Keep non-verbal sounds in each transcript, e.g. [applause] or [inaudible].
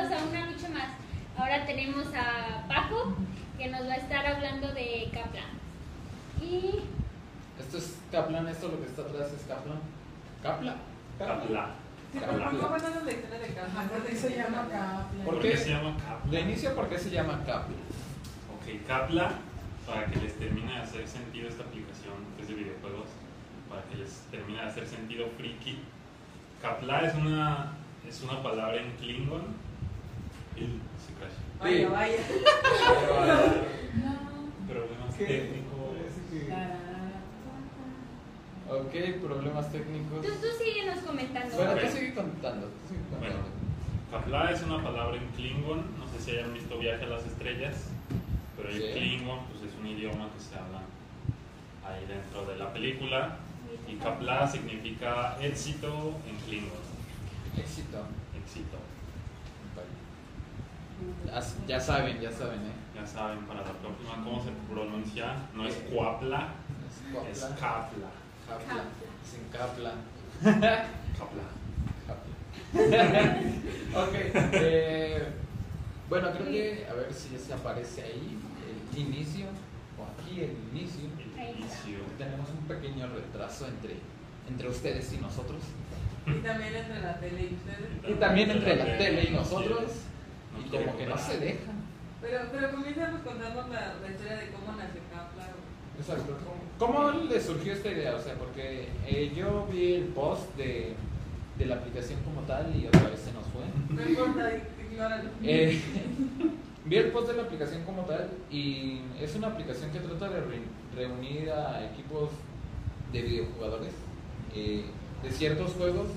bienvenidos a una lucha más. Ahora tenemos a Paco que nos va a estar hablando de Kaplan. Y Esto es Kaplan, esto lo que está atrás es Kaplan. Kaplan. Kapla. Sí, pero ¿por qué bueno la historia de Kaplan? ¿Por qué se llama Kaplan? ¿Por ¿Por qué? se llama? De inicio, ¿por qué se llama Kaplan? Ok, Kapla, para que les termine de hacer sentido esta aplicación que es de videojuegos, para que les termine de hacer sentido friki. Kapla es una, es una palabra en Klingon. Se. Vaya, vaya. [laughs] Problemas ¿Qué? técnicos. Ok, problemas técnicos. tú, tú síguenos comentando. Bueno, Ok. tú sigue contando. tú sigue Bueno. Kapla es una palabra en Klingon. No sé si hayan visto Viaje a las Estrellas, pero el Sí. Klingon pues, es un idioma que se habla ahí dentro de la película. Y Kapla significa éxito en Klingon. Éxito. Éxito. Ya, ya saben, ya saben, ¿eh? Ya saben, para la próxima, ¿cómo se pronuncia? No es Cuapla, Es. Kapla. Kaplan. Sin Kaplan. Kapla. ok, eh, bueno, creo que, a ver si se aparece ahí el inicio, o aquí el inicio. El inicio. Tenemos un pequeño retraso entre, entre ustedes y nosotros. Y también entre la tele y ustedes. Y también entre la tele y nosotros. Y como que no se dejan. Pero, pero comienzamos contando la, la historia de cómo nació Kaplan. Exacto. ¿Cómo, cómo le surgió esta idea? O sea, porque eh, yo vi el post de, de la aplicación como tal y otra vez se nos fue. No importa, ignóralo. Eh, [laughs] vi el post de la aplicación como tal y es una aplicación que trata de re- reunir a equipos de videojugadores eh, de ciertos juegos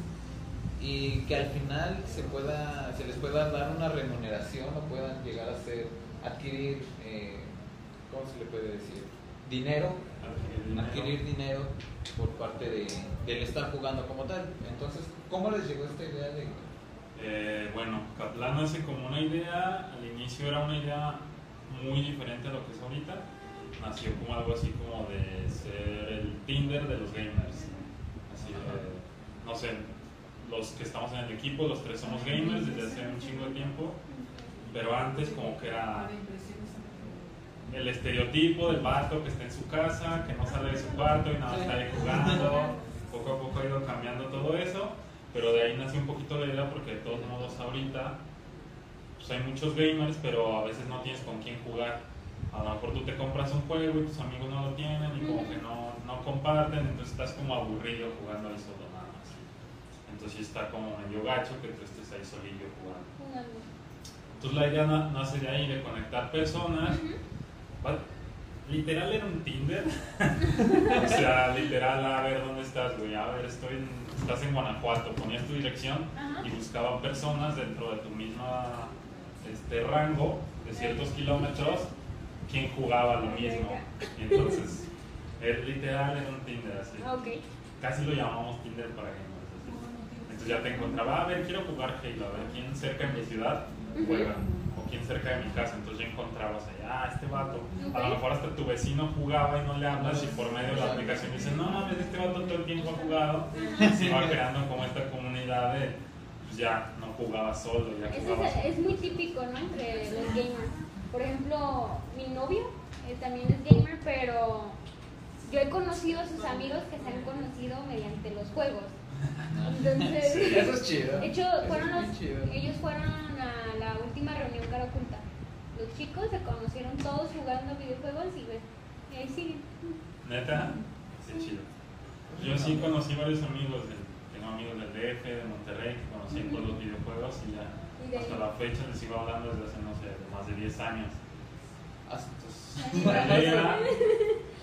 y que al final se pueda se les pueda dar una remuneración o puedan llegar a ser adquirir eh, ¿cómo se le puede decir? dinero adquirir dinero por parte de, del estar jugando como tal entonces ¿cómo les llegó esta idea de Eh, bueno, Kapla nace como una idea, al inicio era una idea muy diferente a lo que es ahorita. Nació como algo así como de ser el Tinder de los gamers. Así de, no sé, los que estamos en el equipo, los tres somos gamers desde hace un chingo de tiempo, pero antes como que era el estereotipo del vato que está en su casa, que no sale de su cuarto y nada está ahí jugando. Poco a poco ha ido cambiando todo eso, pero de ahí nació un poquito la idea porque de todos modos ahorita pues hay muchos gamers, pero a veces no tienes con quién jugar. A lo mejor tú te compras un juego y tus amigos no lo tienen y como que no, no comparten, entonces estás como aburrido jugando ahí solo. Entonces sí está como medio gacho que tú estés ahí solillo jugando. Entonces la idea na- nace de ahí, de conectar personas. Literal era un Tinder. [laughs] o sea, literal, a ver dónde estás, güey. A ver, estoy en- estás en Guanajuato. Ponías tu dirección y buscaban personas dentro de tu misma este, rango de ciertos kilómetros quien jugaba lo mismo. Y entonces, es literal era un Tinder así. Ah, Ok. Casi lo llamamos Tinder para gamers. así. Entonces ya te encontraba, a ver, quiero jugar Halo, a ver quién cerca de mi ciudad juega, o quién cerca de mi casa. Entonces ya encontrabas allá, ah, este vato. A lo mejor hasta tu vecino jugaba y no le hablas, y por medio de la aplicación dices, no mames, este vato todo el tiempo ha jugado. Y se va creando como esta comunidad de, pues ya no jugaba solo, ya jugaba es, solo. es muy típico, ¿no? Entre los gamers. Por ejemplo, mi novio eh, también es gamer, pero yo he conocido a sus amigos que se han conocido mediante los juegos. Entonces, eso es chido de hecho, Eso fueron es los, chido. ellos fueron a la última reunión cara oculta. Los chicos se conocieron todos jugando videojuegos y, y ahí siguen. Neta, sí, chido. Yo sí conocí varios amigos, de- tengo amigos del DF, de Monterrey, que conocí por los videojuegos y ya Y hasta ahí. la fecha les sigo hablando desde hace, no sé, más de 10 años. Astos. La idea,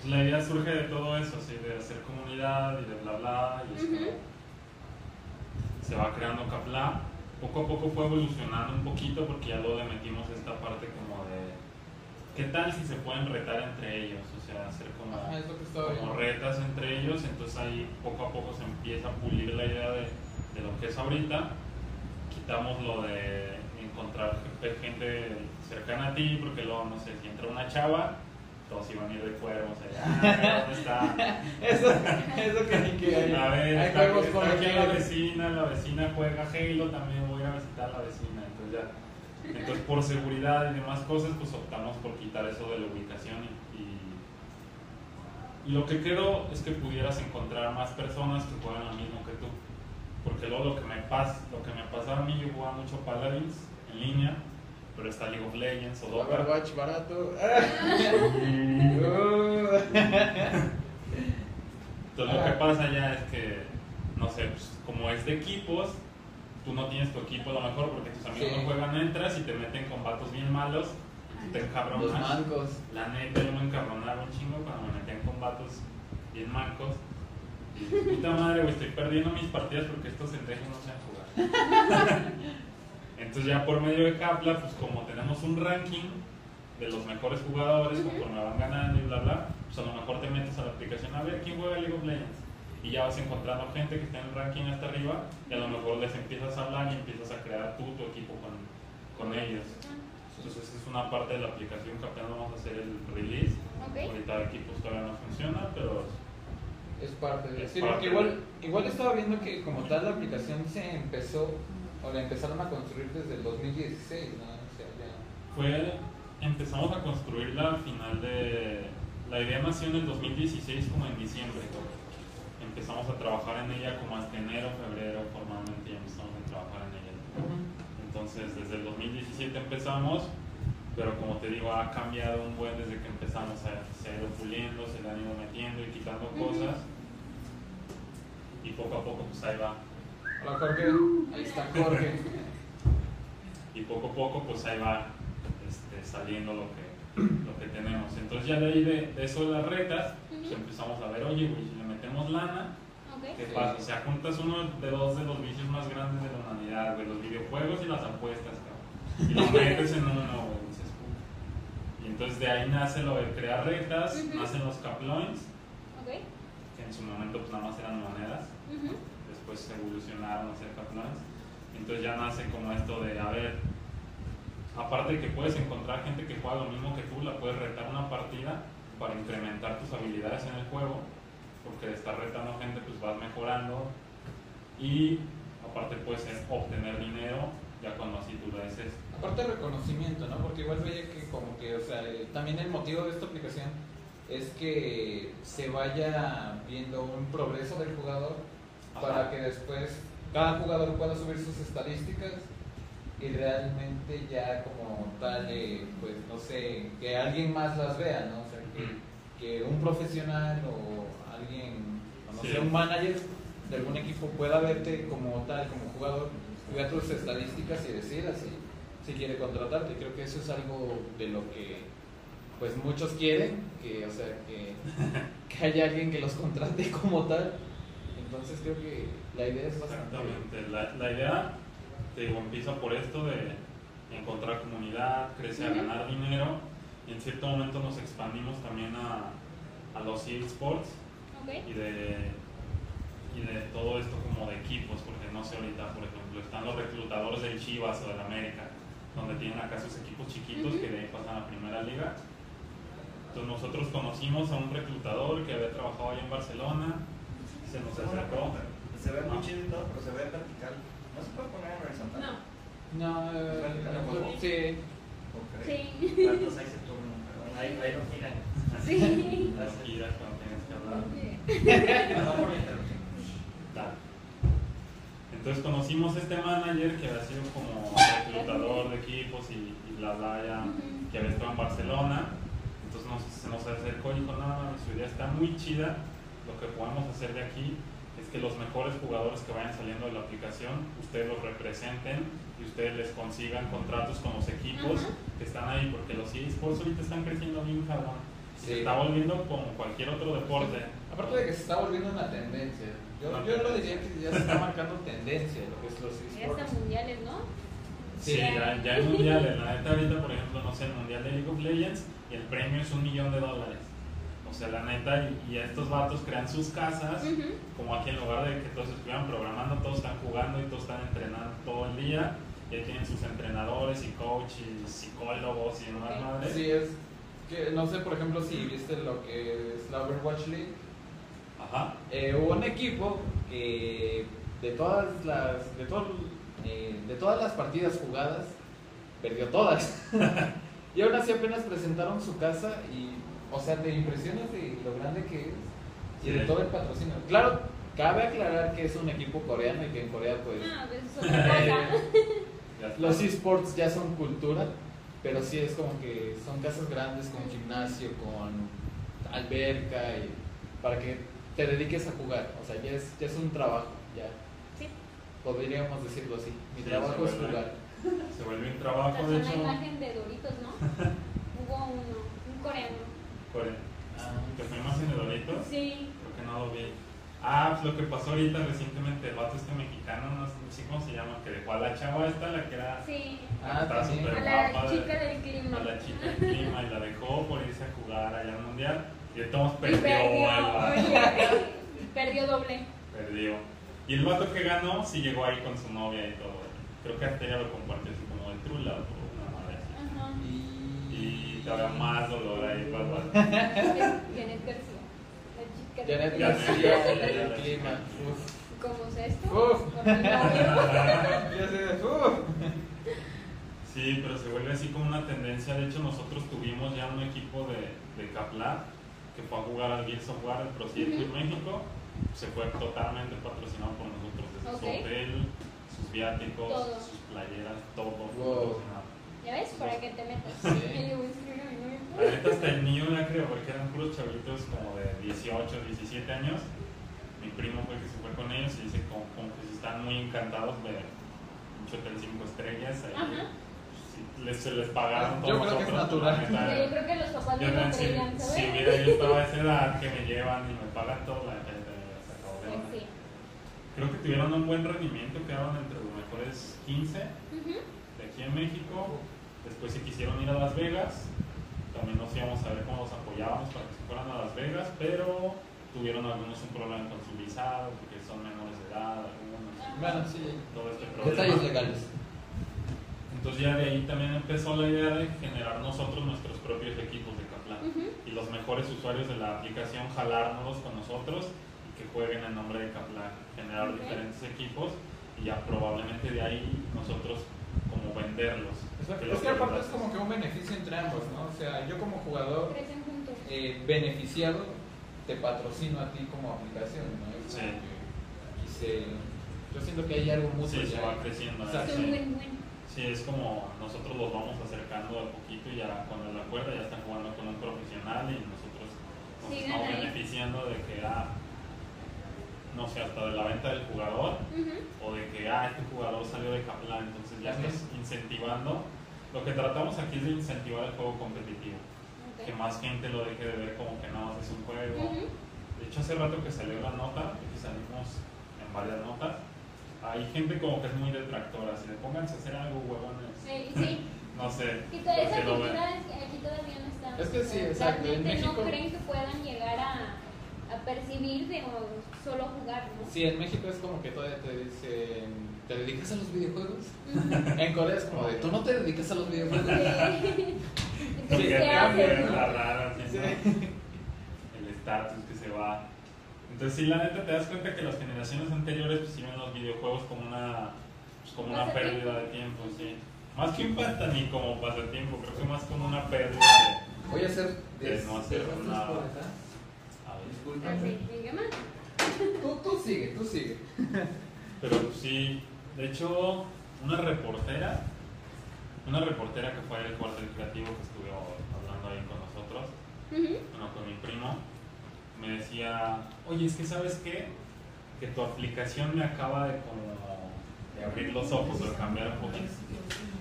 la idea surge de todo eso, así, de hacer comunidad y de bla bla, y es como- Ujú. Se va creando Kapla. Poco a poco fue evolucionando un poquito porque ya lo le metimos esta parte como de ¿qué tal si se pueden retar entre ellos? O sea, hacer como, Ajá, como retas entre ellos, entonces ahí poco a poco se empieza a pulir la idea de, de lo que es ahorita. Quitamos lo de encontrar gente cercana a ti, porque luego, no sé, si entra una chava, todos iban a ir de cuervos allá, [laughs] ¿dónde está? Eso, eso que ni que hay. A ver, hay está, juegos está con aquí la vecina, la vecina juega Halo, también voy a visitar a la vecina. Entonces ya Entonces, por seguridad y demás cosas, pues optamos por quitar eso de la ubicación y, y, lo que creo es que pudieras encontrar más personas que juegan lo mismo que tú. Porque luego lo que me pasa, lo que me pasaba a mí, yo jugaba mucho Paladins en línea, pero está League of Legends o Dota. Overwatch barato. [laughs] Entonces lo que pasa ya es que, no sé, pues, como es de equipos, tú no tienes tu equipo a lo mejor porque tus amigos Sí. no juegan, entras y te meten con vatos bien malos y tú te Los encabronas. mancos. La neta, yo me encabronaba un chingo cuando me metían con vatos bien mancos. Y puta madre, güey, estoy perdiendo mis partidas porque estos pendejos no saben jugar. [laughs] Entonces ya por medio de Capla, pues como tenemos un ranking de los mejores jugadores, conforme van ganando y bla bla, pues a lo mejor te metes a la aplicación a ver quién juega League of Legends. Y ya vas encontrando gente que está en el ranking hasta arriba y a lo mejor les empiezas a hablar y empiezas a crear tú tu equipo con, con ellos. Entonces esa es una parte de la aplicación que apenas vamos a hacer el release. Ok. Ahorita de equipos todavía no funciona, pero Es parte de Es Sí, parte igual, igual estaba viendo que como tal la aplicación se empezó, o la empezaron a construir desde el 2016, ¿no? O sea, ya. fue, empezamos a construirla al final de, la idea nació en el 2016 como en diciembre. Empezamos a trabajar en ella como hasta enero, febrero formalmente ya empezamos a trabajar en ella. Entonces desde el 2017 empezamos, pero como te digo ha cambiado un buen desde que empezamos, se, se ha ido puliendo, se le han ido metiendo y quitando cosas. Y poco a poco pues ahí va Hola Jorge, ahí está Jorge. y poco a poco pues ahí va este, saliendo lo que, lo que tenemos. Entonces ya de ahí de, de eso de las retas, pues empezamos a ver, oye, güey, si le metemos lana, Ok. ¿qué pasa? O sea, juntas uno de dos de los vicios más grandes de la humanidad, güey, los videojuegos y las apuestas, cabrón. Y los [laughs] metes en uno, güey, dices. Y entonces de ahí nace lo de crear retas, Ujú. nacen los caploins, Ok. que en su momento pues nada más eran monedas se evolucionaron a ser. Entonces ya nace como esto de, a ver, aparte de que puedes encontrar gente que juega lo mismo que tú, la puedes retar una partida para incrementar tus habilidades en el juego, porque de estar retando gente pues vas mejorando y aparte puedes obtener dinero ya cuando así tú lo dices. Aparte reconocimiento, ¿no? Porque igual veía que como que, o sea, también el motivo de esta aplicación es que se vaya viendo un progreso del jugador Ajá. para que después cada jugador pueda subir sus estadísticas y realmente ya como tal, eh, pues no sé, que alguien más las vea, ¿no? O sea, que, que un profesional o alguien, no Sí. sé, un manager de algún equipo pueda verte como tal, como jugador, y vea tus estadísticas y decida si, si quiere contratarte. Creo que eso es algo de lo que pues muchos quieren, que, o sea, que, [laughs] que haya alguien que los contrate como tal. Entonces creo que la idea es bastante... Exactamente. La, la idea, te digo, empieza por esto de encontrar comunidad, crece a ganar dinero y en cierto momento nos expandimos también a, a los eSports Ok. y de, y de todo esto como de equipos, porque no sé ahorita, por ejemplo, están los reclutadores del Chivas o del América, donde tienen acá sus equipos chiquitos Ujú. que de ahí pasan a Primera Liga. Entonces nosotros conocimos a un reclutador que había trabajado allá en Barcelona, se nos acercó. Se ve muy chido y todo, pero se ve vertical. ¿No se puede poner en horizontal? No. No, eh, juego. sí. Ok. Sí. ¿Cuántos hay se turno? Perdón, ahí, ahí no giran. Sí. No Gracias. giras cuando tienes que hablar. Por. Tal. Entonces conocimos a este manager que había sido como reclutador de equipos y, y bla bla ya, que había estado en Barcelona. Entonces nos, se nos acercó y dijo, no, no, su idea está muy chida, lo que podemos hacer de aquí es que los mejores jugadores que vayan saliendo de la aplicación, ustedes los representen y ustedes les consigan contratos con los equipos que están ahí, porque los eSports ahorita están creciendo bien cabrón. Se Sí. está volviendo como cualquier otro deporte. Aparte de que se está volviendo una tendencia. Yo, yo lo diría que ya se está marcando tendencia lo que es los Ya esports. están mundiales, ¿no? Sí, ya, ya hay mundiales. La neta, ahorita, por ejemplo, no sé, el mundial de League of Legends y el premio es un millón de dólares. O sea, la neta, y, y estos vatos crean sus casas, como aquí en lugar de que todos estuvieran programando, todos están jugando y todos están entrenando todo el día. Y ahí tienen sus entrenadores y coaches, psicólogos y demás Ok. madres. Sí, es que no sé, por ejemplo, si viste lo que es la Overwatch League. Ajá. Eh, hubo un equipo que de todas las de, todo, eh, de todas las partidas jugadas perdió todas. [laughs] y aún así apenas presentaron su casa y, o sea, te impresionas de lo grande que es y de todo el patrocinio. Claro, cabe aclarar que es un equipo coreano y que en Corea pues Ah, pues está. [laughs] los esports ya son cultura, pero sí es como que son casas grandes con gimnasio, con alberca y para que te dediques a jugar. O sea, ya es, ya es un trabajo, ya Sí. podríamos decirlo así. Mi Sí, trabajo es vuelve. jugar. [laughs] Se vuelve un trabajo, de una hecho. imagen de Doritos, ¿no? [laughs] Hubo uno, un coreano. Core- Ah, Que fuimos en el Doritos. Sí. Creo que no lo vi. Ah, pues lo que pasó ahorita recientemente, el vato este mexicano, no sé cómo se llama, que dejó a la chava esta, la que era. Sí. Ah, estaba también. súper A la guapa, chica de- del clima. a la chica del clima y la dejó por irse a jugar allá al mundial. Y entonces Y perdió, perdió, el vato. oye, perdió doble. Perdió. Y el vato que ganó sí llegó ahí con su novia y todo. Creo que hasta ella lo compartió así como de trula o una madre así. Ajá. Y todavía más dolor ahí para. [laughs] Janet García. La chica del Janet clima. García, el clima. ¿Cómo es esto? Uf. [laughs] Ya sé, uf. Sí, pero se vuelve así como una tendencia. De hecho, nosotros tuvimos ya un equipo de, de Caplar que fue a jugar al Gears of War, el Pro Circuit Ujú. México. Se fue totalmente patrocinado por nosotros, desde Ok. su hotel, sus viáticos, Todo. sus playeras, todo Wow. patrocinado. ¿Ya ves? Para que te metas. Sí. [laughs] Y le voy a escribir a mi novio. La neta hasta el mío ya creo, porque eran puros chavitos como de 18, 17 años. Mi primo fue que se fue con ellos y dice como, como que si están muy encantados de un hotel 5 estrellas. Ahí, les, se les pagaron Yo todos creo que es natural. la Yo creo que los papás Yo no si, creían, si ¿sabes? mira, yo estaba a esa edad que me llevan y me pagan todo, la se acabó de Pues sí. Creo que tuvieron un buen rendimiento, quedaron entre los mejores 15 Ujú. de aquí en México. Después se quisieron ir a Las Vegas. También nos íbamos a ver cómo los apoyábamos para que se fueran a Las Vegas, pero tuvieron algunos un problema con su visado, porque son menores de edad, algunos. Bueno, sí. Todo este problema. Detalles legales. Entonces ya de ahí también empezó la idea de generar nosotros nuestros propios equipos de Kaplan. Y los mejores usuarios de la aplicación jalárnoslos con nosotros y que jueguen en nombre de Kaplan, generar diferentes equipos y ya probablemente de ahí nosotros como venderlos. Exacto. los Es que aparte es como que un beneficio entre ambos, ¿no? O sea, yo como jugador Crecen juntos. eh, beneficiado te patrocino a ti como aplicación, ¿no? Es Sí. que se- yo siento que hay algo mutuo Sí, se va creciendo. Exacto. Es sí. un buen buen. Sí, es como nosotros los vamos acercando a poquito y ya cuando la cuerda ya están jugando con un profesional y nosotros nos Sigan estamos beneficiando de que, ah, no sé, hasta de la venta del jugador Ujú. o de que, ah, este jugador salió de Kaplan, entonces ya También. estás incentivando. Lo que tratamos aquí es de incentivar el juego competitivo, que más gente lo deje de ver como que nada más es un juego. De hecho, hace rato que salió la nota, que salimos en varias notas, hay gente como que es muy detractora, si le pónganse a hacer algo huevones, Sí, sí. [laughs] no sé. Y toda esa cultura aquí todavía no está. Es que sí, exacto, en Realmente México- no creen que puedan llegar a, a percibir de o solo jugar, ¿no? Sí, en México es como que todavía te dicen, ¿te dedicas a los videojuegos? En Corea es como de, ¿tú no te dedicas a los videojuegos? Sí. Entonces, ¿qué cambia hacen? la rara, Sí. ¿no? El estatus que se va. Entonces, sí, la neta te das cuenta que las generaciones anteriores pues, sí ven los videojuegos como una, pues, como una pérdida de tiempo, sí. Más que un pasta ni como pasatiempo, creo que más como una pérdida de. Voy a hacer De no hacer nada. por acá. Disculpa. Tú, tú sigue, tú sigue. Pero sí, de hecho, una reportera, una reportera que fue el cuartel creativo que estuvo hablando ahí con nosotros, bueno, con mi primo, me decía, oye, es que sabes qué, que tu aplicación me acaba de como de abrir los ojos o de cambiar un poquito.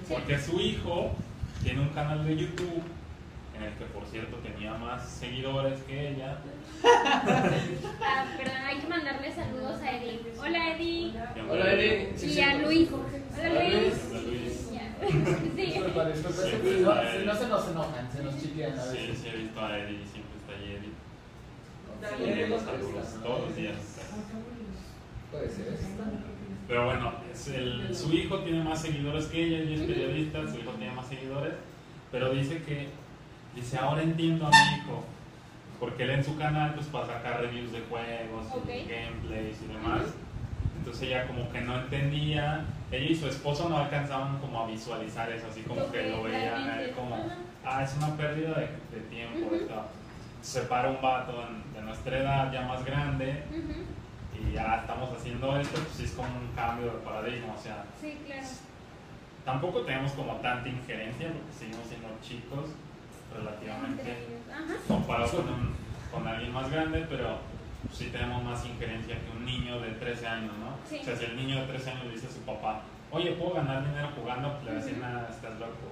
Porque su hijo tiene un canal de YouTube en el que por cierto tenía más seguidores que ella. Ah, perdón, hay que mandarle saludos a Eddie. Hola, Eddie. Hola, Eddie. Sí, Y sí, a sí. Luis. Hola, Luis. Hola, Luis. Sí. No, está si no se nos enojan, se nos chiquean a Sí, veces. sí he visto a Eddie, siempre está ahí Eddie. Saludos todos los días. Puede ser eso. Pero bueno, es el- su hijo tiene más seguidores que ella, ella es periodista, su hijo tiene más seguidores, pero dice que, dice, ahora entiendo a mi hijo, porque él en su canal pues para sacar reviews de juegos, y gameplays y demás, entonces ella como que no entendía ella y su esposo no alcanzaban como a visualizar eso, así como que lo veían eh, como, ah, es una pérdida de, de tiempo. Esto. Se para un vato de nuestra edad ya más grande y ya estamos haciendo esto, pues es como un cambio de paradigma, o sea, Sí, claro. tampoco tenemos como tanta injerencia porque seguimos siendo chicos Entre relativamente ellos. Ajá. Comparado con, un- con alguien más grande, pero sí tenemos más injerencia que un niño de 13 años, ¿no? Sí. O sea, si el niño de 13 años le dice a su papá, oye, ¿puedo ganar dinero jugando? Pues le va a decir, nada, estás loco.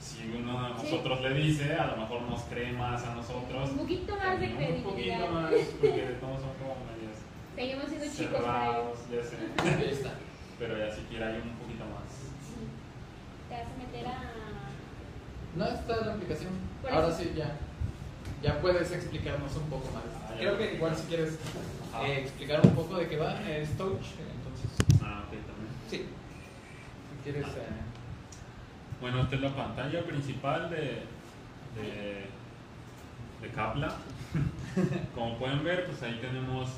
Si uno de Sí. nosotros le dice, a lo mejor nos cree más a nosotros. Un poquito más de Un credibilidad. poquito más, porque todos son como medios Seguimos siendo chicos cerrados, ya sé. Ahí está. Pero ya siquiera hay un poquito más. Sí. Te vas a meter a. No está la aplicación. Ahora sí, ya. Ya puedes explicarnos un poco más. Ah. Creo que igual si quieres Ajá. eh, explicar un poco de qué va, es touch. Entonces, Ah, ok, también. sí. Si quieres. eh, Bueno, esta es la pantalla principal de, de, de Kapla. [laughs] Como pueden ver, pues ahí tenemos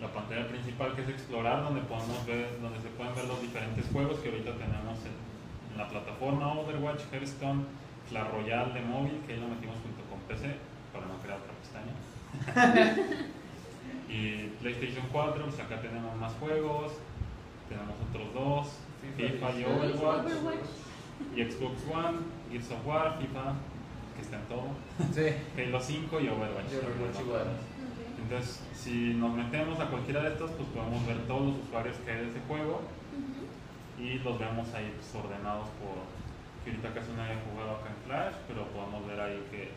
la pantalla principal que es explorar, donde podemos ver, donde se pueden ver los diferentes juegos que ahorita tenemos en, en la plataforma Overwatch, Hearthstone, Clash Royale de móvil, que ahí lo metimos junto con PC para no crear otra pestaña. [laughs] y PlayStation 4, pues acá tenemos más juegos, tenemos otros dos, FIFA y Overwatch. Y Xbox One, Gears of War, FIFA, que está en todo, sí. Halo 5 y Overwatch. Yo Overwatch igual. Entonces, si nos metemos a cualquiera de estos, pues podemos ver todos los usuarios que hay de ese juego y los vemos ahí pues, ordenados por. Que ahorita casi nadie ha jugado acá en Flash, pero podemos ver ahí que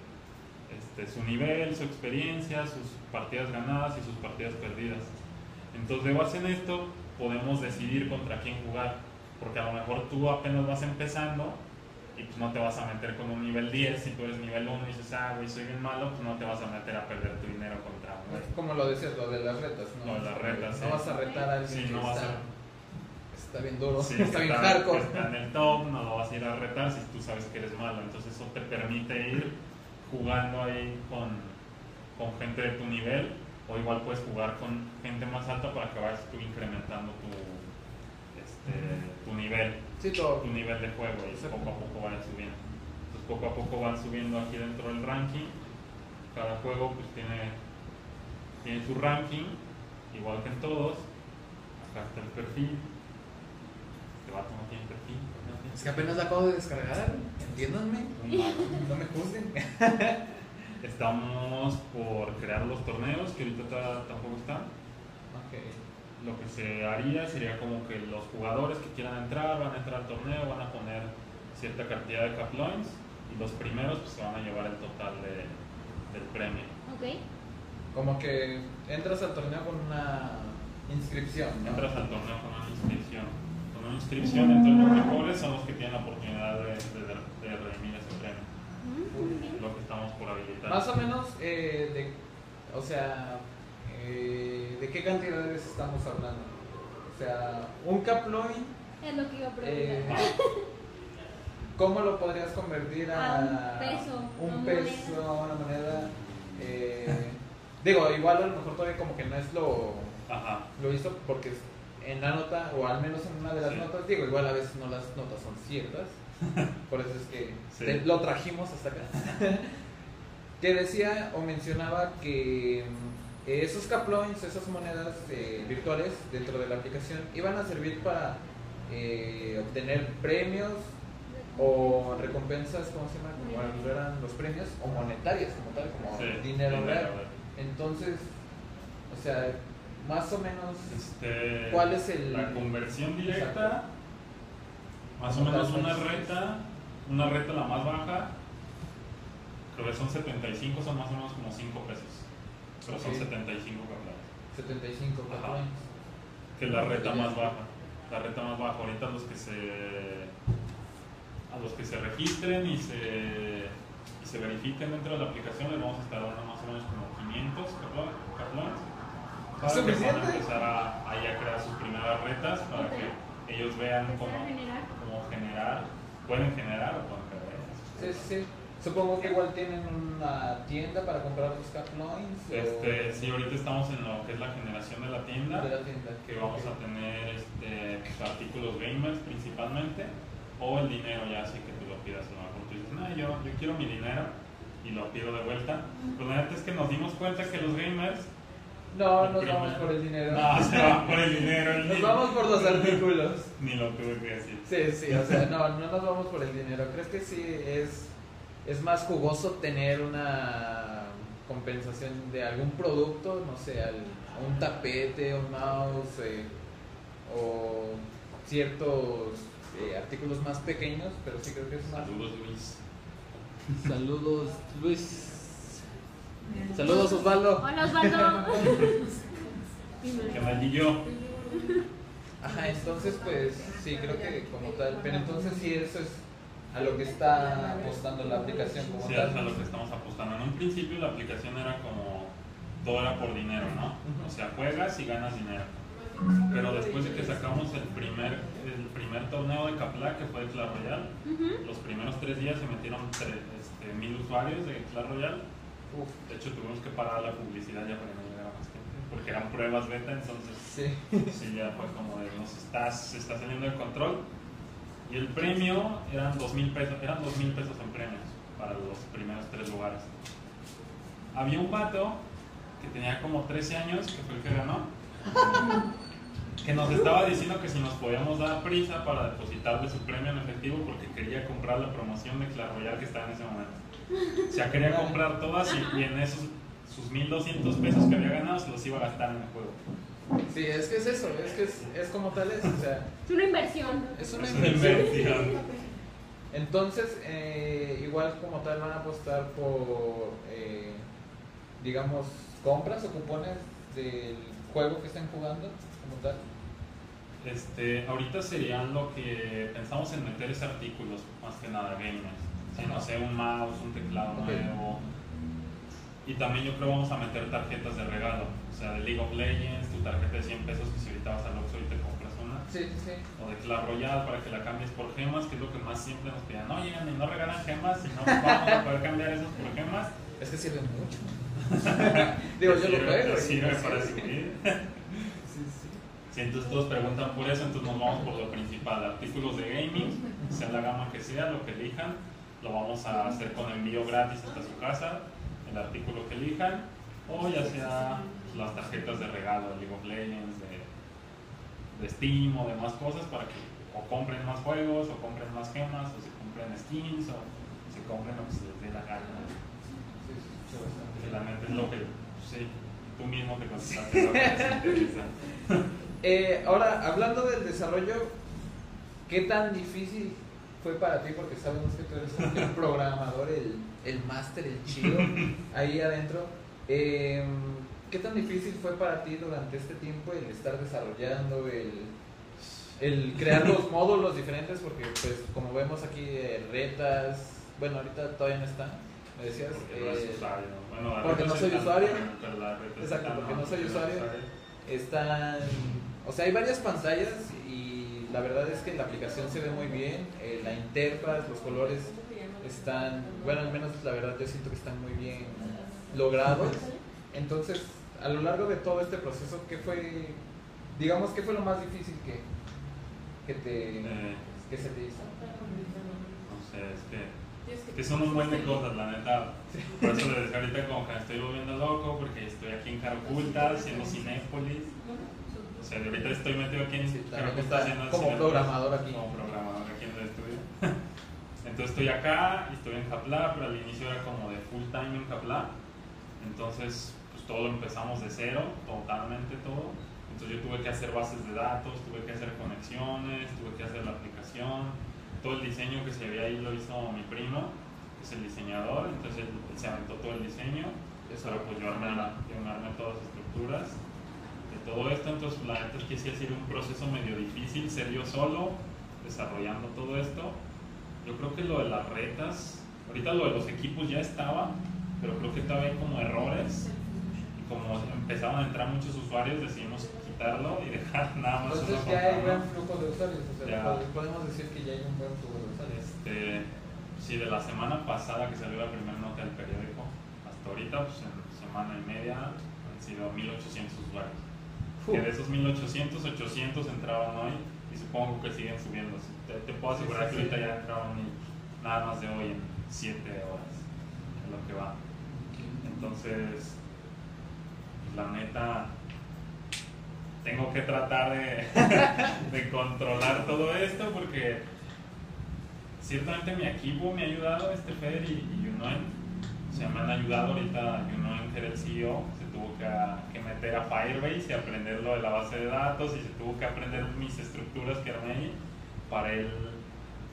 este, su nivel, su experiencia, sus partidas ganadas y sus partidas perdidas. Entonces, de base en esto, podemos decidir contra quién jugar, porque a lo mejor tú apenas vas empezando y pues no te vas a meter con un nivel 10, si tú eres nivel 1 y dices, ah, güey, soy bien malo, pues no te vas a meter a perder tu dinero contra un güey. Como lo decías, lo de las retas, ¿no? Lo de las retas, No sí. vas a retar a alguien Sí, que no vas a- está bien duro, Sí, [laughs] está bien está, hardcore. está en el top, no lo vas a ir a retar si tú sabes que eres malo. Entonces eso te permite ir jugando ahí con, con gente de tu nivel o igual puedes jugar con gente más alta para que vayas tú incrementando tu, este, tu nivel, Sí, tu nivel de juego y Exacto. poco a poco van subiendo. Entonces poco a poco van subiendo aquí dentro del ranking. Cada juego pues tiene, tiene su ranking, igual que en todos. Acá está el perfil. Este vato no tiene perfil. no tiene Es que apenas la acabo de descargar, entiéndanme, no me juzguen. [laughs] Estamos por crear los torneos, que ahorita ta- tampoco están. Lo que se haría sería como que los jugadores que quieran entrar van a entrar al torneo, van a poner cierta cantidad de caploins y los primeros pues se van a llevar el total de- del premio. Ok. Como que entras al torneo con una inscripción, ¿no? Entras al torneo con una inscripción. Inscripción, entonces los mejores son los que tienen la oportunidad de, de, de redimir ese premio. Mm, bien. Lo que estamos por habilitar. Más o menos, eh, de, o sea, eh, ¿de qué cantidades estamos hablando? O sea, un caploin, Es lo que iba a eh, preguntar. ¿cómo lo podrías convertir a, A un peso, un a una peso, a una moneda? Eh, digo, igual a lo mejor todavía como que no es lo, Ajá. lo hizo porque es- en la nota, o al menos en una de las Sí. notas, digo, igual a veces no las notas son ciertas, [laughs] por eso es que Sí. te- lo trajimos hasta acá. [laughs] que decía o mencionaba que mm, esos caploins, esas monedas eh, virtuales dentro de la aplicación, iban a servir para eh, obtener premios o recompensas, ¿cómo se llama? Como eran los premios, o monetarias como tal, como Sí, dinero real. Entonces, o sea, más o menos, Este, ¿Cuál es el- La conversión directa, Exacto. más o menos una pues, reta, una reta la más baja, creo que son 75, son más o menos como 5 pesos. Pero son Ok. 75 caplas. 75 Ajá. caploins. Que es la reta más baja. La reta más baja. Ahorita los que se a los que se registren y se, y se verifiquen dentro de la aplicación les vamos a estar dando más o menos como 500 caplo- caploins para que ¿Suficiente? puedan empezar a, ahí a crear sus primeras retas para que ellos vean cómo, a cómo generar, pueden generar o pueden crear. Sí, sí, Supongo que igual tienen una tienda para comprar los Caploins. o- Este, sí, ahorita estamos en lo que es la generación de la tienda, De la tienda. que vamos a tener este, pues, artículos gamers principalmente, o el dinero ya así que tú lo pidas a lo mejor tú dices, no, yo, yo quiero mi dinero y lo pido de vuelta. Pero la neta es que nos dimos cuenta que los gamers No, nos vamos por el dinero. no se van por el dinero, el Nos vamos por los artículos. ni lo tuve que decir. Sí, sí, o sea, no, no nos vamos por el dinero. Creo que sí es, es más jugoso tener una compensación de algún producto, no sé, al- un tapete, un mouse eh, o ciertos eh, artículos más pequeños, pero sí creo que es más. Saludos Luis. Saludos, Luis. Saludos, Osvaldo. Hola Osvaldo. ¿Qué tal y yo? Ajá, entonces pues sí, creo que como tal, pero entonces sí eso es a lo que está apostando la aplicación como Sí, tal. es a lo que estamos apostando. En un principio la aplicación era como todo era por dinero, ¿no? O sea, juegas y ganas dinero. Pero después de que sacamos el primer, el primer torneo de Capla, que fue de Clash Royale, los primeros tres días se metieron este, mil usuarios de Clash Royale. Uf, De hecho, tuvimos que parar la publicidad ya para que no llegara más gente, porque eran pruebas beta, entonces sí. sí, ya fue como de nos estás, se está saliendo de control. Y el premio eran dos mil pesos, eran dos mil pesos en premios para los primeros tres lugares. Había un pato que tenía como 13 años, que fue el que ganó, [laughs] que nos estaba diciendo que si nos podíamos dar prisa para depositarle su premio en efectivo porque quería comprar la promoción de Clash Royale que estaba en ese momento. O sea, quería comprar todas y, y en esos sus 1200 pesos que había ganado se los iba a gastar en el juego. Sí, es que es eso, es que es, es como tal es, o sea, Es una inversión. es una Es una inversión. inversión. Entonces, eh, igual como tal van a apostar por, eh, digamos, compras o cupones del juego que estén jugando, como tal. Este, ahorita serían lo que pensamos en meter es artículos, más que nada gamers. Si no sé, un mouse, un teclado nuevo. Y también yo creo vamos a meter tarjetas de regalo. O sea, de League of Legends, tu tarjeta de 100 pesos que si ahorita vas al Oxxo y te compras una. Sí, sí, sí. O de Clash Royale para que la cambies por gemas, que es lo que más siempre nos piden. No, llegan y no regalan gemas y no vamos a poder cambiar esas por gemas. Es que sirve mucho. [laughs] Digo, yo lo Sirve- juego. Sirve sí, para sí. escribir. [laughs] Sí, entonces todos preguntan por eso, entonces nos vamos por lo principal, artículos de gaming, sea la gama que sea, lo que elijan, lo vamos a hacer con envío gratis hasta su casa, el artículo que elijan, o ya sea las tarjetas de regalo de League of Legends, de, de Steam o demás cosas para que o compren más juegos, o compren más gemas, o se compren skins, o se compren lo que se les dé la gana. Neta es lo que, sí, tú mismo te contestaste [laughs] lo que te interesa. Eh, ahora, hablando del desarrollo, ¿qué tan difícil fue para ti? Porque sabemos que tú eres el, [laughs] programador, el, el máster, el chido, [laughs] ahí adentro. Eh, ¿Qué tan difícil fue para ti durante este tiempo el estar desarrollando, el, el crear los [laughs] módulos diferentes? Porque, pues, como vemos aquí, eh, retas, bueno, ahorita todavía no están, me decías. Porque no es eh, usuario. Bueno, porque no soy usuario. Exacto, porque no soy usuario. Están, o sea, hay varias pantallas y la verdad es que la aplicación se ve muy bien, eh, la interfaz, los colores están, bueno, al menos la verdad yo siento que están muy bien logrados. Entonces, a lo largo de todo este proceso, ¿qué fue, digamos, qué fue lo más difícil que, que, te, Eh, que se te hizo? no sé, es que, que son un buen de cosas, la neta. Por eso les decía ahorita como que me estoy volviendo loco, porque estoy aquí en Caraculta, haciendo Cinépolis. O sea, ahorita estoy metido aquí en Sí, Caraculta está haciendo como programador aquí. Como programador aquí en el estudio. [laughs] Entonces estoy acá y estoy en Japla, pero al inicio era como de full time en Japla. Entonces, pues todo empezamos de cero, totalmente todo. Entonces yo tuve que hacer bases de datos, tuve que hacer conexiones, tuve que hacer la aplicación. Todo el diseño que se ve ahí lo hizo mi primo, que es el diseñador. Entonces él, él se aventó todo el diseño. Pero pues yo armé, yo armé todas las estructuras de todo esto. Entonces la neta es que sí ha sido un proceso medio difícil ser yo solo desarrollando todo esto. Yo creo que lo de las retas, ahorita lo de los equipos ya estaba, pero creo que todavía hay como errores. Y como empezaban a entrar muchos usuarios, decidimos quitarlo y dejar [laughs] nada más Entonces ya hay contra buen flujo de usuarios, o sea, Ya. pod- podemos decir que ya hay un buen flujo de usuarios. Este, Sí, de la semana pasada que salió la primera nota del periódico, hasta ahorita, pues en semana y media han sido 1800 usuarios. Que de esos 1800, 800 entraban hoy y supongo que siguen subiendo. Te, te puedo asegurar Sí, que sí, ahorita ya entraron nada más de hoy en 7 horas, es lo que va. Entonces, pues, la neta, tengo que tratar de, [laughs] de controlar todo esto porque ciertamente mi equipo me ha ayudado, este Feder y, y Yunoen, o sea, me han ayudado ahorita, Yunoen que era el CEO, tuvo que, que meter a Firebase y aprender lo de la base de datos y se tuvo que aprender mis estructuras que armé ahí para él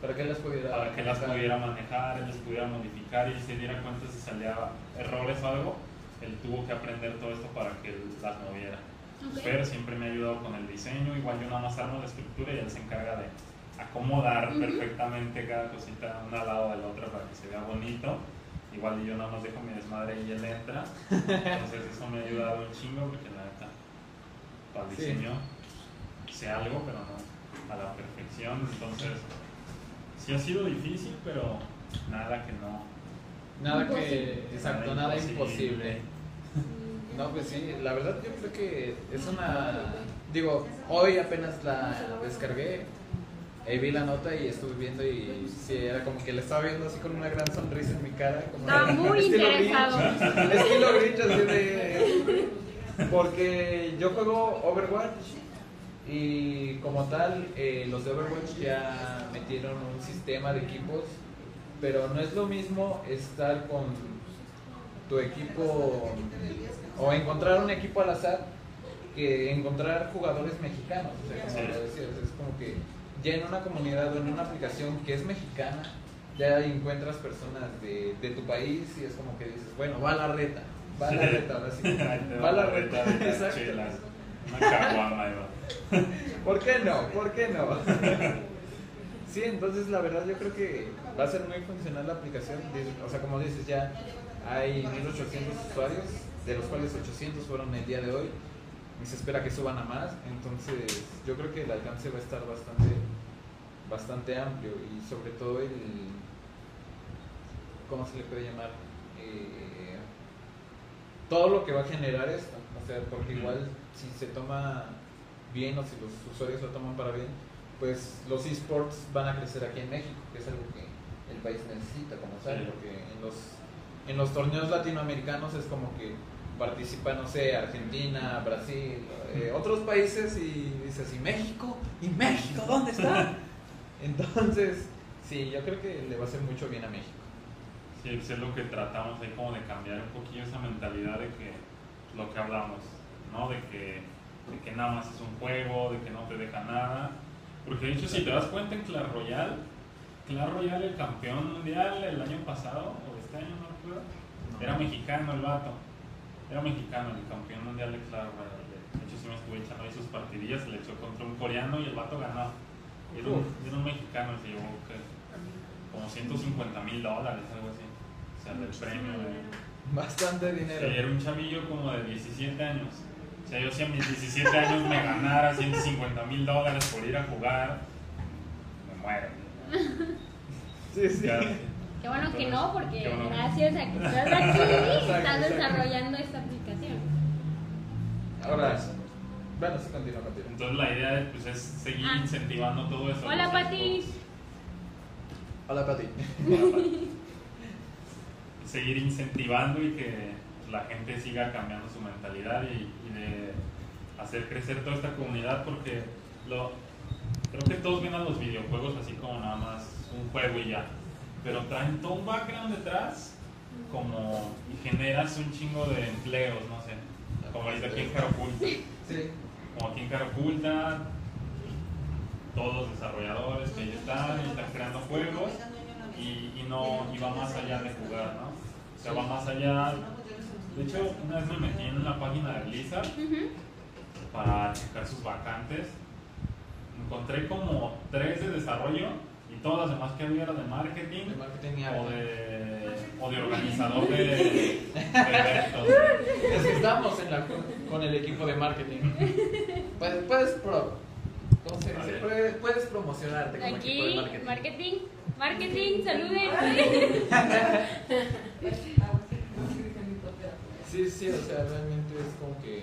Para que las pudiera. para que las pudiera manejar, él las pudiera modificar y se diera cuenta si salía errores o algo, él tuvo que aprender todo esto para que él las moviera. Fer siempre me ha ayudado con el diseño, igual yo nada más armo la estructura y él se encarga de acomodar perfectamente cada cosita una al lado de la otra para que se vea bonito. Igual y yo nada más dejo mi desmadre y él entra. Entonces [laughs] eso me ha ayudado un chingo porque la neta, para el Sí. diseño sé algo, pero no a la perfección. Entonces sí ha sido difícil, pero nada que no. Nada que. Imposible. Exacto, Nada imposible. No, pues sí, la verdad yo creo que es una... Digo, hoy apenas la descargué, y vi la nota y estuve viendo y sí, era como que la estaba viendo así con una gran sonrisa en mi cara. Como de- muy [laughs] estilo interesado. Grinch, [laughs] estilo Grinch, así de... Porque yo juego Overwatch y como tal, eh, los de Overwatch ya metieron un sistema de equipos, pero no es lo mismo estar con tu equipo o encontrar un equipo al azar que encontrar jugadores mexicanos. O sea, como Sí. lo decías, es como que ya en una comunidad o en una aplicación que es mexicana, ya encuentras personas de, de tu país y es como que dices, bueno, va la reta, va la reta, ahora sí. [laughs] Va la reta, exacto. Una caguama. [laughs] ¿Por qué no? ¿Por qué no? [laughs] Sí, entonces la verdad yo creo que va a ser muy funcional la aplicación. O sea, como dices, ya hay 1800 usuarios, de los cuales 800 fueron el día de hoy. Y se espera que suban a más. Entonces yo creo que el alcance va a estar bastante, bastante amplio y sobre todo el... ¿Cómo se le puede llamar? Eh, todo lo que va a generar esto. O sea, porque igual si se toma bien o si los usuarios lo toman para bien, pues los esports van a crecer aquí en México, que es algo que el país necesita como tal, Sí. porque en los, en los torneos latinoamericanos es como que participa, no sé, Argentina, Brasil, eh, otros países y dices, ¿y México? ¿Y México? ¿Dónde está? [laughs] Entonces, [laughs] sí, yo creo que le va a hacer mucho bien a México. Sí, es lo que tratamos ahí como de cambiar un poquillo esa mentalidad de que lo que hablamos, ¿no? De que, de que nada más es un juego, de que no te deja nada. Porque de hecho, si te das cuenta en Clash Royale, Clash Royale, el campeón mundial el año pasado, o este año, no recuerdo, era mexicano el vato. Era mexicano el campeón mundial de Clash Royale. De hecho, sí me estuve echando ahí sus partidillas, se le echó contra un coreano y el vato ganó. Y era un, era un mexicano, se llevó ¿qué? como 150 mil dólares, algo así. O sea, del premio de... Bastante Sí, dinero. era un chavillo como de 17 años. O sea, yo si a mis 17 años me ganara 150 mil dólares por ir a jugar, me muero. Sí, sí. Ya. Qué bueno que no, porque bueno. gracias a que estás [laughs] aquí, estás desarrollando esta aplicación. Ahora, bueno, sí, continúa, continúa. Entonces la idea pues, es seguir Ah. incentivando todo eso. Hola, Pati. [laughs] Hola, Pati. [laughs] seguir incentivando y que la gente siga cambiando su mentalidad y, y de hacer crecer toda esta comunidad porque lo, creo que todos ven a los videojuegos así como nada más un juego y ya, pero traen todo un background detrás como y generas un chingo de empleos, no sé, como ahorita aquí en Carapulta, Sí. Como aquí en Carapulta, todos los desarrolladores que ya están y están creando juegos y, y no y va más allá de jugar, ¿no? O sea, va más allá. De hecho, una vez me metí en la página de Blizzard para checar sus vacantes. Encontré como tres de desarrollo todas las demás que había eran de marketing De marketing y o de, o de organizador de, de eventos. Es que estamos en la, con el equipo de marketing. Puedes, puedes, pro, ¿cómo se dice? Vale. Puedes, puedes promocionarte como equipo de Aquí, marketing. marketing. Marketing, saluden. Sí, sí, o sea, realmente es como que.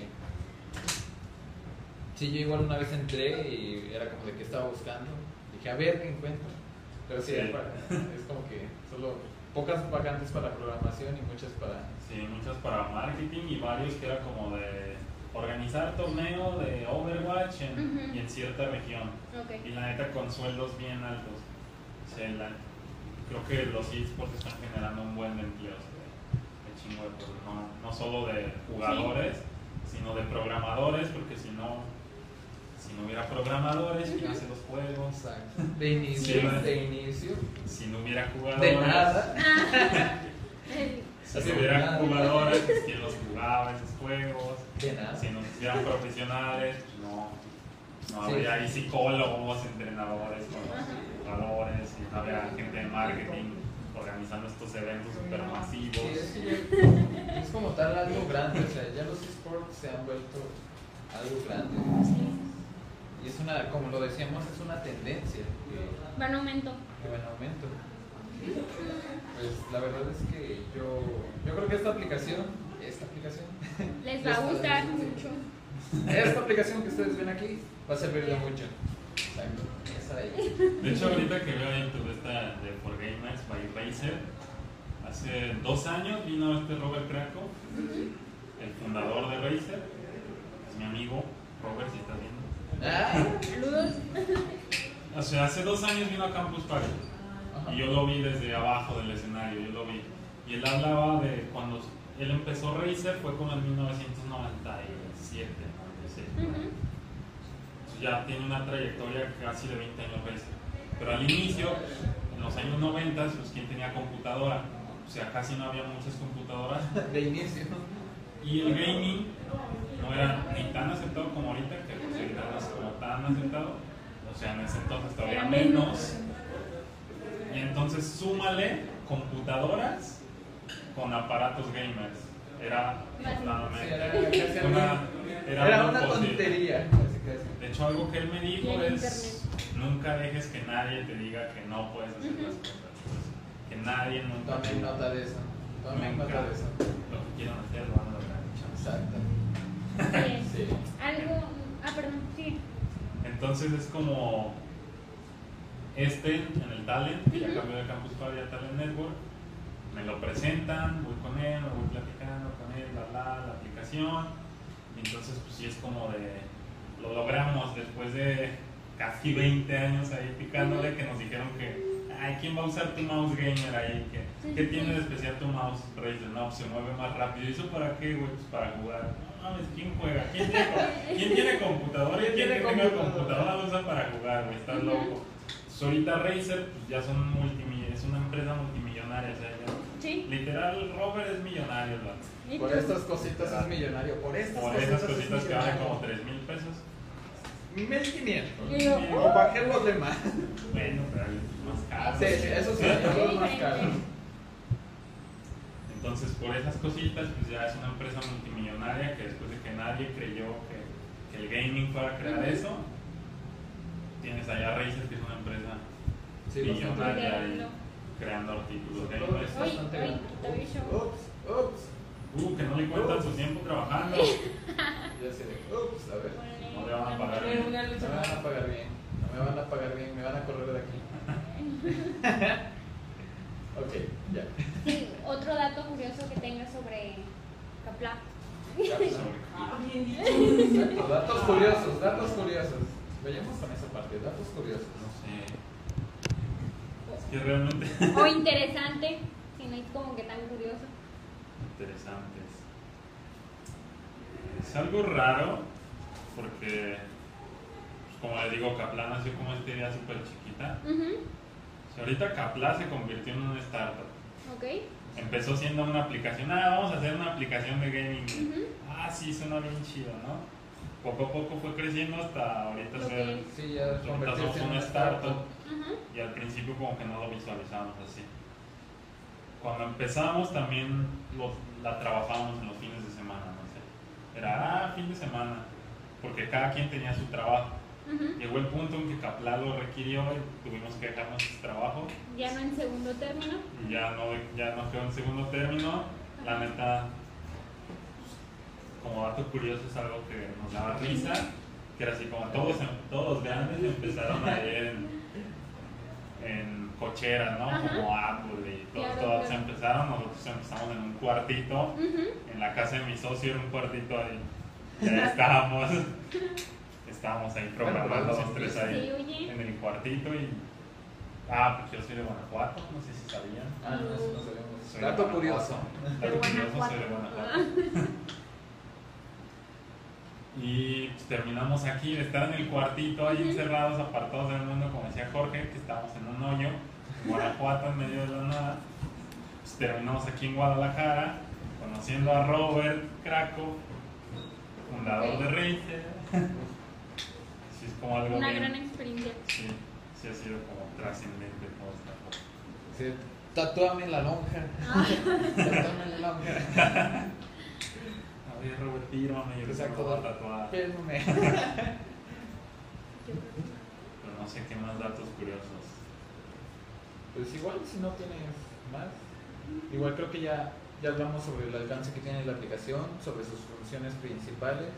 Sí, yo igual una vez entré y era como de que estaba buscando. Dije, a ver qué encuentro. Pero sí, Sí. es para- es como que solo pocas vacantes para programación y muchas para. Sí, muchas para marketing y varios que era como de organizar torneo de Overwatch en, y en cierta región. Y la neta con sueldos bien altos. O sea, la- creo que los esports están generando un buen de empleos. De, de chingo de no, no solo de jugadores, sino de programadores, porque si no, si no hubiera programadores, ¿quién hace los juegos? Exacto. De inicio. De inicio. Si no hubiera jugadores, De nada. [laughs] si no hubiera jugadores, pues, ¿quién los jugaba esos juegos? De nada. Si no hicieran profesionales, no, no Sí. habría ahí psicólogos, entrenadores con los jugadores, no habría gente de marketing organizando estos eventos supermasivos. Sí, es que es como tal algo grande, o sea, ya los esports se han vuelto algo grande. Y es una, como lo decíamos, es una tendencia que, Va en aumento. que va en aumento. Pues la verdad es que yo, yo creo que esta aplicación, esta aplicación, [laughs] Les [laughs] va a gustar mucho. esta aplicación que ustedes ven aquí va a servir de mucho. Exacto, ahí. De hecho, ahorita que veo en YouTube esta de For Gamers by Razer, hace dos años vino este Robert Krakow, el fundador de Razer, es mi amigo, Robert, si estás viendo. Ah, Saludos. O sea, hace dos años vino a Campus Party. Y yo lo vi desde abajo del escenario, yo lo vi. Y él hablaba de cuando él empezó Razer, fue como en 1997, 96. Ujú. Entonces ya tiene una trayectoria casi de 20 años Razer. Pero al inicio, en los años 90, pues quien tenía computadora, o sea, casi no había muchas computadoras. [laughs] De inicio. Y el gaming no era ni tan aceptado como ahorita, que pues, no es como tan aceptado. O sea, en ese entonces todavía menos. Y entonces súmale computadoras con aparatos gamers. Era una, era Era una tontería. casi, casi. De hecho, algo que él me dijo es: nunca dejes que nadie te diga que no puedes hacer las cosas. Que nadie nunca Tomen nota de eso. Tomen nota de eso. lo que quieran hacer, lo van a lograr. Exacto. Sí. Sí. Algo. Ah, perdón, sí. Entonces es como este en el Talent, que ya cambió de Campus Party a Talent Network, me lo presentan, voy con él, me voy platicando con él, la, la, la aplicación, y entonces pues sí es como de, lo logramos después de casi 20 años ahí picándole, que nos dijeron que, ay, ¿quién va a usar tu mouse gamer ahí? ¿Qué, ¿qué tiene de especial tu mouse Razer? No, pues se mueve más rápido, ¿y eso para qué, güey? Pues para jugar. No mames, ¿quién juega? ¿Quién tiene, [laughs] ¿quién tiene computadora? ¿Quién ¿Quién tiene computadora? computadora lo usa para jugar, güey? Estás loco. Pues ahorita Razer pues, ya son multimi es una empresa multimillonaria, o sea, ya- Sí. literal Robert es millonario. ¿Y Por estas cositas es millonario. Por estas Por cositas esas es cositas que valen como 3 mil pesos. 1500. Y yo, O bajé los demás. Bueno, pero es más caro. Sí, sí, eso sí, es más Sí, caro. Entonces, por esas cositas, pues ya es una empresa multimillonaria que después de que nadie creyó que, que el gaming fuera a crear eso, tienes allá Razer, que es una empresa Sí, millonaria Creando. y creando artículos te aviso. Ups, ups. Uh, que no le cuentan su tiempo trabajando. [laughs] Ya sé de, ups, a ver. No le van a pagar Pero bien. una No lucha me van a pagar bien. No me van a pagar bien. Me van a correr de aquí. [laughs] ok, ya. Sí, otro dato curioso que tengas sobre Capla. [laughs] Ah, bien dicho. Exacto, datos curiosos, datos curiosos. Vayamos con esa parte, datos curiosos. No sé. Es que realmente [laughs] O interesante, si no es como que tan curioso. interesantes. Es algo raro porque, pues, como le digo, Kaplan nació como esta idea súper chiquita. O sea, ahorita Kaplan se convirtió en una startup. Empezó siendo una aplicación, ah, vamos a hacer una aplicación de gaming. Ah, sí, suena bien chido, ¿no? Poco a poco fue creciendo hasta ahorita Lo ser. Sí, ya ahorita convertirse somos en una startup. Y al principio como que no lo visualizamos así. Cuando empezamos también lo- la trabajábamos en los fines de semana, no sé. Era, ah, fin de semana, porque cada quien tenía su trabajo. Ujú. Llegó el punto en que Kaplan lo requirió y tuvimos que dejarnos ese trabajo. Ya no en segundo término. Ya no, ya no quedó en segundo término. La neta, pues, como dato curioso, es algo que nos daba risa. Que era así como todos, todos los grandes empezaron a ir en, en cocheras, ¿no? Ajá. Como Apple y todos, Claro, todos claro. empezaron. Nosotros empezamos en un cuartito. En la casa de mi socio era un cuartito ahí. Y ahí estábamos. Estábamos ahí programando los tres ahí Sí, oye. en el cuartito y. Ah, porque yo soy de Guanajuato, no sé si sabían. Ah, no, eso no sabemos. Soy de Dato curioso. Dato curioso, soy de Guanajuato. [laughs] Y pues, terminamos aquí de estar en el cuartito ahí encerrados, apartados del mundo, como decía Jorge, que estábamos en un hoyo, en Guanajuato, en medio de la nada. Pues, terminamos aquí en Guadalajara, conociendo a Robert Craco, fundador de Racer. [laughs] Sí, es como algo Una bien- gran experiencia. Sí, sí ha sido como trascendente todo esto. Sí, tatúame la lonja. [laughs] tatúame la lonja. [laughs] A ver, Robert, tírame, yo Exacto. me voy a tatuar. Fírmame. Pero no sé qué más datos curiosos. Pues igual si no tienes más. Igual creo que ya, ya hablamos sobre el alcance que tiene la aplicación, sobre sus funciones principales.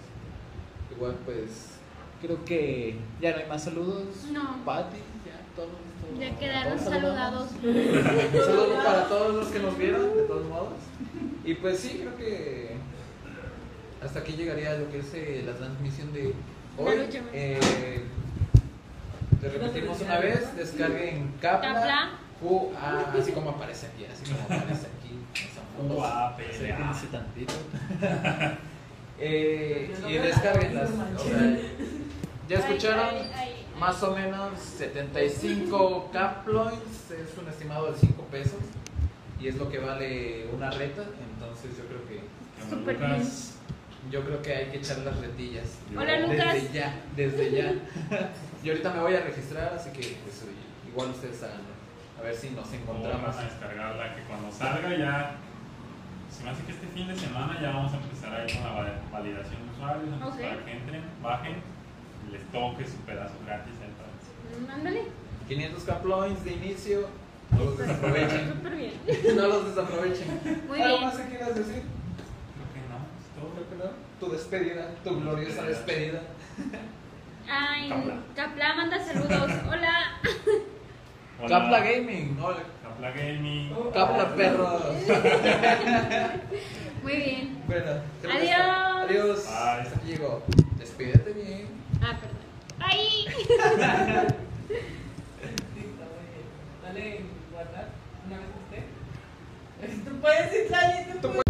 Igual pues creo que ya no hay más saludos. No. Pati, ya todos. todos- Ya quedaron todos saludados. [laughs] Un saludo para todos los que nos vieron, de todos modos. Y pues sí, creo que hasta aquí llegaría lo que es eh, la transmisión de hoy. Eh, te repetimos una vez, descarguen Capla. A, así como aparece aquí, así como aparece aquí. [laughs] Acérquense tantito. [laughs] Eh, y descarguenlas. O sea, ya escucharon. Ay, ay, ay, ay. Más o menos 75 caploins es un estimado de 5 pesos y es lo que vale una reta, entonces yo creo que Lucas, yo creo que hay que echar las retillas. Hola, Lucas. Desde ya, desde ya. [laughs] y ahorita me voy a registrar, así que pues igual ustedes háganlo. A ver si nos ¿cómo encontramos. van a descargarla? Que cuando salga ya. Se me hace que este fin de semana ya vamos a empezar ahí con la va- validación de usuarios, entonces para que entren, bajen y les toque su pedazo gratis ahí para Mm, Ándale. 500 caploins de inicio, no los desaprovechen. Súper bien. [laughs] no los desaprovechen. Muy ¿Algo bien. más que quieras decir? Creo que no, es todo. Creo que no. Tu despedida, tu gloriosa despedida. Ay, Capla. Capla manda saludos. [laughs] Hola. [laughs] Capla Gaming. Capla Gaming. Uh, Capla oh, Perro. [laughs] Muy bien. Bueno, adiós. Adiós. Bye. Hasta aquí llegó. Despídete bien. Ah, perdón. Bye. [laughs] Dale guardar una vez a usted. ¿eh? Tú puedes ir. Tú puedes.